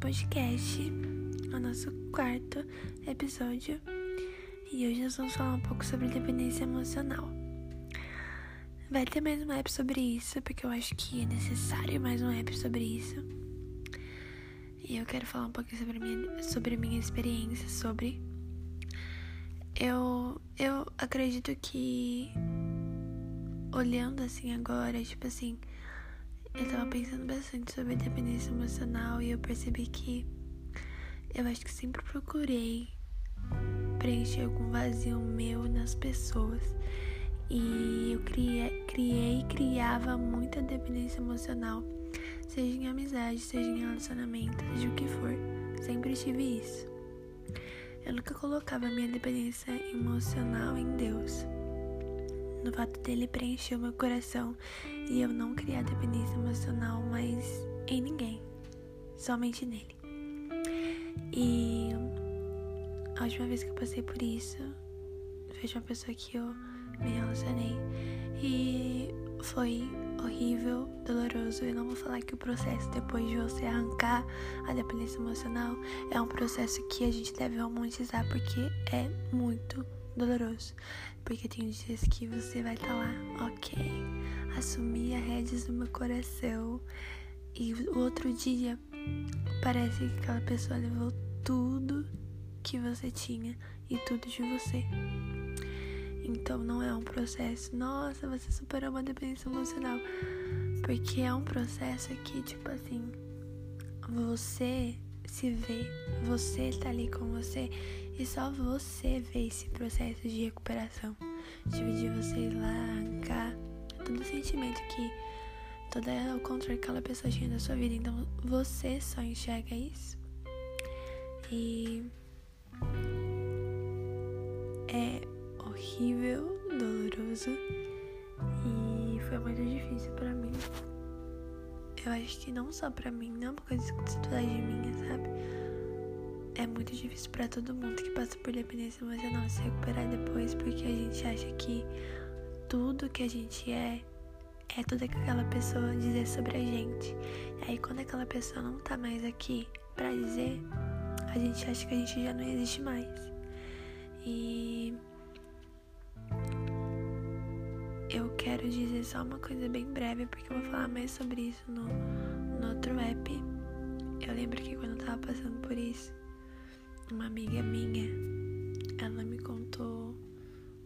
podcast, o nosso quarto episódio. E hoje nós vamos falar um pouco sobre dependência emocional. Vai ter mais um app sobre isso, porque eu acho que é necessário mais um app sobre isso. E eu quero falar um pouquinho sobre minha, sobre minha experiência sobre. Eu, eu acredito que olhando assim agora, tipo assim, eu tava pensando bastante sobre dependência emocional e eu percebi que eu acho que sempre procurei preencher algum vazio meu nas pessoas. E eu criei, e criava muita dependência emocional, seja em amizade, seja em relacionamento, seja o que for. Sempre tive isso. Eu nunca colocava minha dependência emocional em Deus no fato dele preencher o meu coração e eu não criar dependência emocional mais em ninguém, somente nele. E a última vez que eu passei por isso, foi uma pessoa que eu me relacionei e foi horrível, doloroso. Eu não vou falar que o processo depois de você arrancar a dependência emocional é um processo que a gente deve romantizar porque é muito doloroso. Porque tem dias que você vai estar tá lá, ok, assumir a rédeas do meu coração. E o outro dia parece que aquela pessoa levou tudo que você tinha e tudo de você. Então não é um processo, nossa, você superou uma dependência emocional. Porque é um processo que, tipo assim, você se vê, você tá ali com você e só você vê esse processo de recuperação. Tipo, de você ir lá, arrancar todo sentimento que todo o controle que aquela pessoa tinha da sua vida. Então você só enxerga isso. E é horrível, doloroso e foi muito difícil para mim. Eu acho que não só para mim, não é uma coisa de minha, sabe? é muito difícil para todo mundo que passa por dependência emocional se recuperar depois, porque a gente acha que tudo que a gente é é tudo que aquela pessoa dizer sobre a gente. E aí quando aquela pessoa não tá mais aqui para dizer, a gente acha que a gente já não existe mais. E quero dizer só uma coisa bem breve, porque eu vou falar mais sobre isso no, no outro app. Eu lembro que quando eu tava passando por isso, uma amiga minha, ela me contou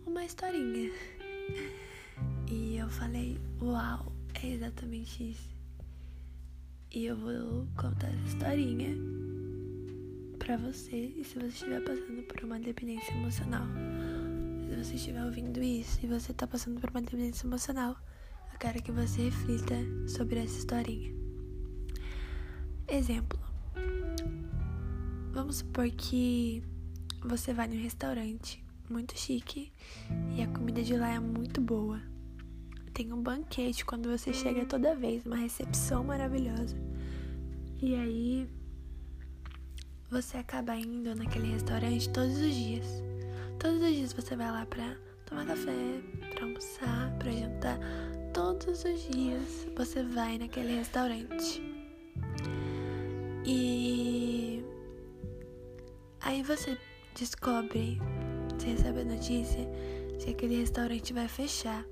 uma historinha. E eu falei, uau, é exatamente isso. E eu vou contar essa historinha pra você. E se você estiver passando por uma dependência emocional, se você estiver ouvindo isso e você tá passando por uma dependência emocional, eu quero que você reflita sobre essa historinha. Exemplo. Vamos supor que você vai num restaurante muito chique e a comida de lá é muito boa. Tem um banquete quando você chega toda vez, uma recepção maravilhosa. E aí você acaba indo naquele restaurante todos os dias. Todos os dias você vai lá pra tomar café, pra almoçar, pra jantar. Todos os dias você vai naquele restaurante. E Aí você descobre, você recebe a notícia que aquele restaurante vai fechar.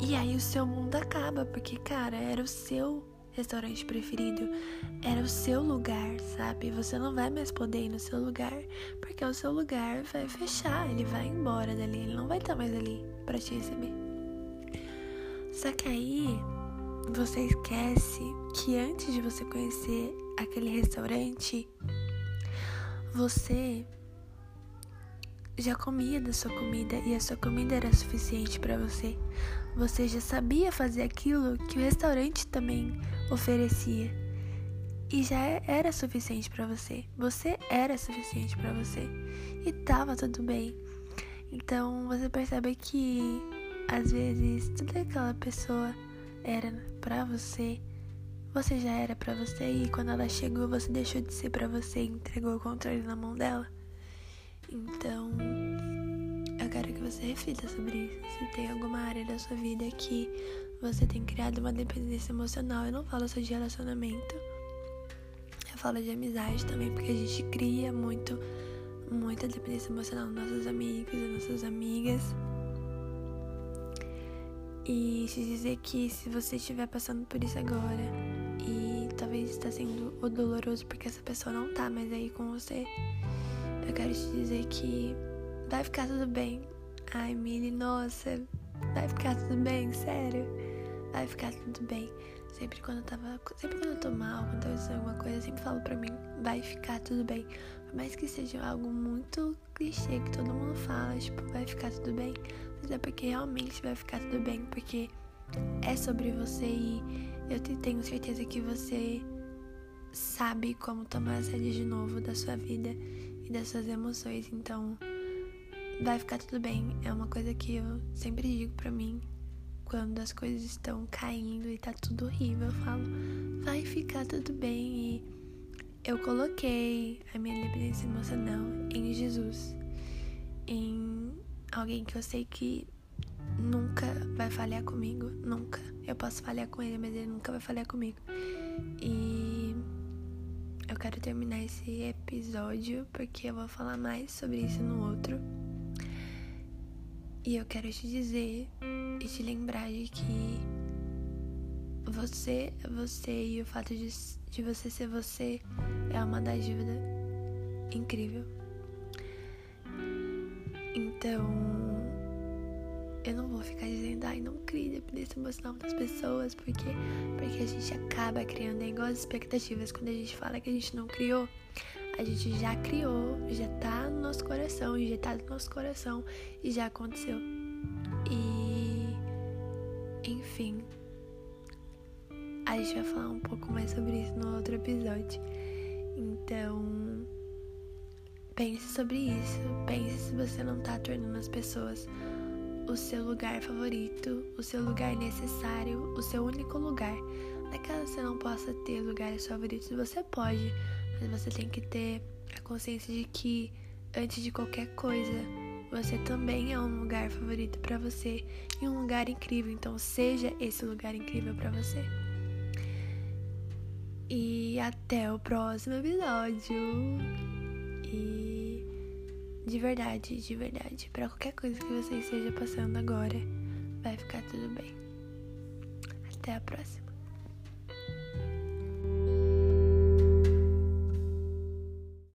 E aí o seu mundo acaba, porque, cara, era o seu restaurante preferido, era o seu lugar, sabe? Você não vai mais poder ir no seu lugar, porque o seu lugar vai fechar, ele vai embora dali, ele não vai estar mais ali para te receber. Só que aí você esquece que antes de você conhecer aquele restaurante, você já comia da sua comida e a sua comida era suficiente para você. Você já sabia fazer aquilo que o restaurante também oferecia e já era suficiente para você. Você era suficiente para você e tava tudo bem. Então você percebe que às vezes toda aquela pessoa era para você você já era para você e quando ela chegou você deixou de ser para você e entregou o controle na mão dela. Então, quero que você reflita sobre isso. Se tem alguma área da sua vida que você tem criado uma dependência emocional, eu não falo só de relacionamento, falo de amizade também, porque a gente cria muito, muita dependência emocional nos nossos amigos e nossas amigas. E te dizer que se você estiver passando por isso agora e talvez está sendo doloroso porque essa pessoa não tá mais aí com você, eu quero te dizer que vai ficar tudo bem. Ai, Mili, nossa, vai ficar tudo bem, sério. Vai ficar tudo bem. Sempre quando eu tava. Sempre quando eu tô mal, quando eu alguma coisa, eu sempre falo pra mim, vai ficar tudo bem. Por mais que seja algo muito clichê que todo mundo fala, tipo, vai ficar tudo bem mas é porque realmente vai ficar tudo bem, porque é sobre você e eu tenho certeza que você sabe como tomar as rédeas de novo da sua vida e das suas emoções, então vai ficar tudo bem. É uma coisa que eu sempre digo pra mim quando as coisas estão caindo e tá tudo horrível. Eu falo, vai ficar tudo bem e eu coloquei a minha dependência emocional em Jesus, em alguém que eu sei que nunca vai falhar comigo, nunca. Eu posso falhar com ele, mas ele nunca vai falhar comigo. E eu quero terminar esse episódio porque eu vou falar mais sobre isso no outro. E eu quero te dizer e te lembrar de que você é você e o fato de, de você ser você é uma dádiva incrível. Então, eu não vou ficar dizendo, ai, não crie dependência emocional das pessoas, porque, porque a gente acaba criando igual as expectativas. Quando a gente fala que a gente não criou, a gente já criou, já tá no nosso coração, tá no nosso coração e já aconteceu. E, enfim, a gente vai falar um pouco mais sobre isso no outro episódio. Então, Pense sobre isso. Pense se você não tá tornando as pessoas o seu lugar favorito, o seu lugar necessário, o seu único lugar. Não é que você não possa ter lugares favoritos, você pode, mas você tem que ter a consciência de que antes de qualquer coisa, você também é um lugar favorito para você e um lugar incrível. Então, seja esse lugar incrível para você. E até o próximo episódio. E de verdade, de verdade, para qualquer coisa que você esteja passando agora, vai ficar tudo bem. Até a próxima.